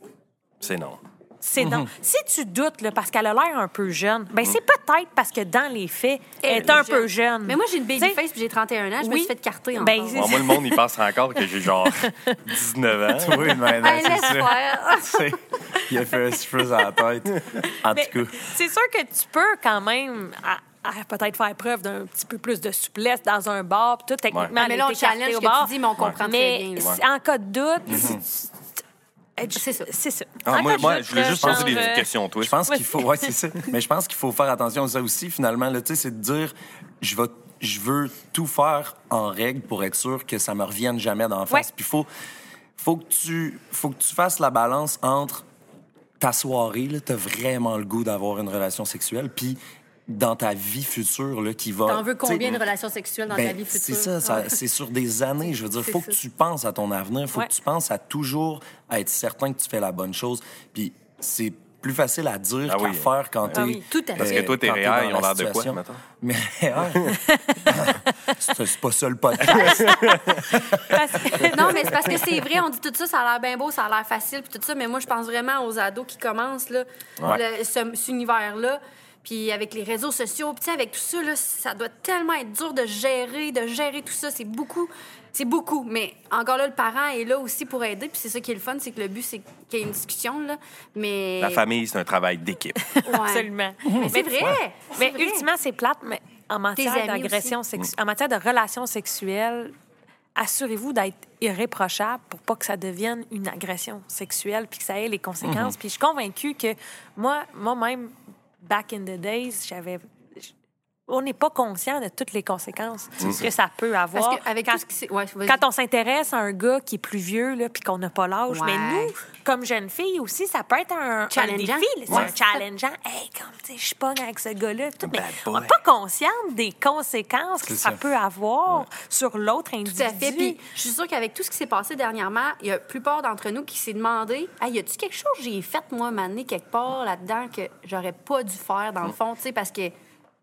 Speaker 1: C'est non.
Speaker 4: C'est
Speaker 2: Mhm.
Speaker 4: Si tu doutes, là, parce qu'elle a l'air un peu jeune, ben c'est peut-être parce que dans les faits, elle est
Speaker 2: est
Speaker 4: un
Speaker 2: jeune.
Speaker 4: peu jeune.
Speaker 2: Mais moi, j'ai une baby face puis j'ai 31 ans. Je me suis fait carter
Speaker 4: Ben,
Speaker 2: encore.
Speaker 4: c'est-
Speaker 1: Bon, moi, le monde, il pense encore que j'ai genre 19 ans.
Speaker 3: Oui, mais c'est Il a fait un cheveux à la tête. En
Speaker 4: Mais
Speaker 3: tout cas.
Speaker 4: c'est sûr que tu peux quand même à- peut-être faire preuve d'un petit peu plus de souplesse dans un bar, puis tout techniquement.
Speaker 1: Ouais.
Speaker 2: Ah, mais là, on
Speaker 4: elle était écartée
Speaker 2: challenge
Speaker 4: au
Speaker 2: ce que
Speaker 4: bar.
Speaker 2: tu dis, mais on comprend très
Speaker 4: Mais
Speaker 2: bien. là.
Speaker 4: en cas de doute,
Speaker 1: Mhm.
Speaker 4: c'est
Speaker 2: C'est ça.
Speaker 4: C'est ça.
Speaker 1: Ah, moi, moi, je voulais juste poser des questions, toi.
Speaker 3: Je pense qu'il faut, ouais, c'est ça. Mais je pense qu'il faut faire attention à ça aussi, finalement. Là, tu sais, c'est de dire, je vais, je veux tout faire en règle pour être sûr que ça me revienne jamais d'en face.
Speaker 4: Ouais.
Speaker 3: Puis faut, faut que tu, faut que tu fasses la balance entre ta soirée, là, t'as vraiment le goût d'avoir une relation sexuelle, puis dans ta vie future, là, qui va.
Speaker 2: T'en veux
Speaker 3: tu
Speaker 2: combien de relations sexuelles dans
Speaker 3: ben,
Speaker 2: ta vie future?
Speaker 3: C'est ça, ça- c'est sur des années. Je veux dire,
Speaker 2: C'est
Speaker 3: faut que tu penses à ton avenir, faut
Speaker 4: Ouais.
Speaker 3: que tu penses à toujours être certain que tu fais la bonne chose. Puis c'est plus facile à dire
Speaker 1: Ah
Speaker 3: qu'à
Speaker 1: oui.
Speaker 3: faire quand t'es.
Speaker 4: Ah oui,
Speaker 2: tout à fait.
Speaker 1: Parce que toi, tes
Speaker 3: dans
Speaker 1: ils ont
Speaker 3: la
Speaker 1: l'air de quoi, mettons?
Speaker 3: Mais réels? c'est c'est pas ça le podcast.
Speaker 4: parce que-
Speaker 2: Non, mais c'est parce que c'est vrai, on dit tout ça, ça a l'air bien beau, ça a l'air facile, puis tout ça, mais moi, je pense vraiment aux ados qui commencent, là,
Speaker 1: Ouais.
Speaker 2: le- ce, cet univers-là. Puis avec les réseaux sociaux, puis tu sais, avec tout ça, là, ça doit tellement être dur de gérer, de gérer tout ça. C'est beaucoup. C'est beaucoup. Mais encore là, le parent est là aussi pour aider. Puis c'est ça qui est le fun, c'est que le but, c'est qu'il y ait une discussion, là. Mais.
Speaker 1: La famille, c'est un travail d'équipe.
Speaker 2: Ouais.
Speaker 4: Absolument.
Speaker 2: Mais c'est vrai.
Speaker 4: Mais
Speaker 2: vrai.
Speaker 4: ultimement, c'est plate, mais en matière d'agression sexuelle, en matière de relations sexuelles, assurez-vous d'être irréprochable pour pas que ça devienne une agression sexuelle puis que ça ait les conséquences. Puis je suis convaincue que moi, moi-même, back in the days, j'avais on n'est pas conscient de toutes les conséquences que ça peut avoir.
Speaker 2: Parce
Speaker 4: Quand-
Speaker 2: tout ce qui s'est. Ouais, vas-y.
Speaker 4: quand on s'intéresse à un gars qui est plus vieux, là, puis qu'on n'a pas l'âge,
Speaker 2: Ouais.
Speaker 4: mais nous, comme jeune fille aussi, ça peut être un, un
Speaker 2: Challengeant.
Speaker 4: défi. C'est
Speaker 2: Ouais.
Speaker 4: un challengeant. Hey, comme, tu sais, je suis pas avec ce gars-là. tout, Mais
Speaker 1: Bad
Speaker 4: on n'est pas consciente des conséquences que ça,
Speaker 3: ça.
Speaker 4: peut avoir sur l'autre individu.
Speaker 2: Tout à fait. Puis je suis sûre qu'avec tout ce qui s'est passé dernièrement, il y a la plupart d'entre nous qui s'est demandé Hey, y a-tu quelque chose que j'ai fait, moi, m'amener quelque part là-dedans que j'aurais pas dû faire, dans le fond, tu sais, parce que.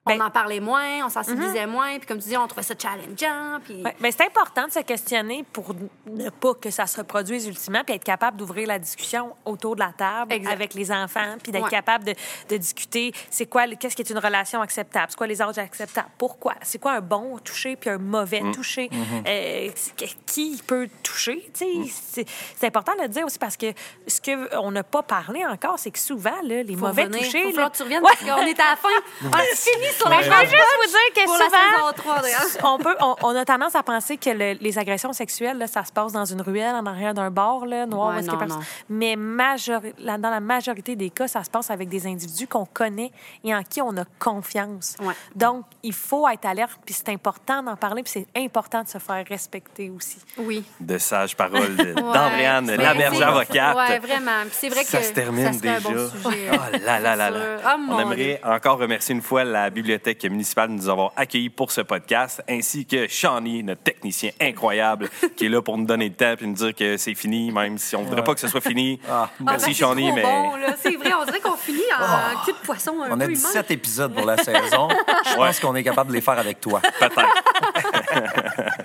Speaker 2: On
Speaker 4: Ben-
Speaker 2: en parlait moins, on sensibilisait moins, puis comme tu dis, on trouvait ça challengeant, puis...
Speaker 4: Ouais, mais c'est important de se questionner pour ne pas que ça se reproduise ultimement, puis être capable d'ouvrir la discussion autour de la table
Speaker 2: Exact.
Speaker 4: avec les enfants, puis d'être
Speaker 2: Ouais.
Speaker 4: capable de, de discuter c'est quoi, qu'est-ce qui est une relation acceptable, c'est quoi les âges acceptables, pourquoi, c'est quoi un bon toucher puis un mauvais toucher, Euh, c'est- qui peut toucher, tu sais, c'est- important de le dire aussi parce que ce que on n'a pas parlé encore, c'est que souvent là, les
Speaker 2: Faut
Speaker 4: mauvais touchés,
Speaker 2: Faut
Speaker 4: là-
Speaker 2: tu reviennes
Speaker 4: Ouais.
Speaker 2: parce qu'on est à la fin. On a fini sur la
Speaker 4: je veux juste vous dire que
Speaker 2: pour la
Speaker 4: souvent,
Speaker 2: saison 3, d'ailleurs.
Speaker 4: on, peut, on, on a tendance à penser que le- les agressions sexuelles, là, ça se passe dans une ruelle, en arrière d'un bar, là, noir.
Speaker 2: Ouais,
Speaker 4: que
Speaker 2: non.
Speaker 4: Mais majori- là, dans la majorité des cas, ça se passe avec des individus qu'on connaît et en qui on a confiance.
Speaker 2: Ouais.
Speaker 4: Donc, il faut être alerte, puis c'est important d'en parler, puis c'est important de se faire respecter aussi.
Speaker 2: Oui.
Speaker 1: De sages paroles
Speaker 2: Ouais.
Speaker 1: d'Andréane Laberge
Speaker 2: c'est-
Speaker 1: avocate.
Speaker 2: Ouais, vraiment. Puis c'est vrai que
Speaker 1: ça se termine déjà.
Speaker 2: un bon sujet.
Speaker 1: Oh là là là là.
Speaker 2: Sûr. Mon
Speaker 1: On aimerait encore remercier une fois la bibliothèque municipale de nous avoir accueillis pour ce podcast, ainsi que Shawnee, notre technicien incroyable, qui est là pour nous donner le temps et nous dire que c'est fini, même si on voudrait pas que ce soit fini.
Speaker 2: Ah,
Speaker 1: Merci
Speaker 2: ben, c'est
Speaker 1: Shawnee,
Speaker 2: trop
Speaker 1: mais
Speaker 2: bon. C'est vrai, on dirait qu'on finit en cul de poisson un
Speaker 3: On
Speaker 2: peu
Speaker 3: a
Speaker 2: humain.
Speaker 3: 17 épisodes pour la saison. Je pense qu'on est capable de les faire avec toi.
Speaker 1: peut-être.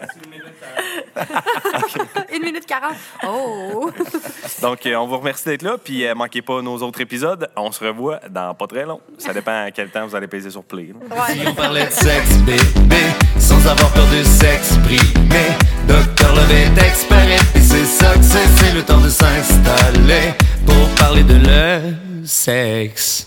Speaker 2: Une minute quarante. Oh!
Speaker 1: Donc, euh, on vous remercie d'être là, puis euh, manquez pas nos autres épisodes. On se revoit dans pas très long. Ça dépend à quel temps vous allez peser sur play.
Speaker 2: Ouais.
Speaker 5: Si on parlait de sexe, bébé, sans avoir peur de s'exprimer. Docteur Love est expert, et c'est ça que c'est, c'est le temps de s'installer pour parler de le sexe.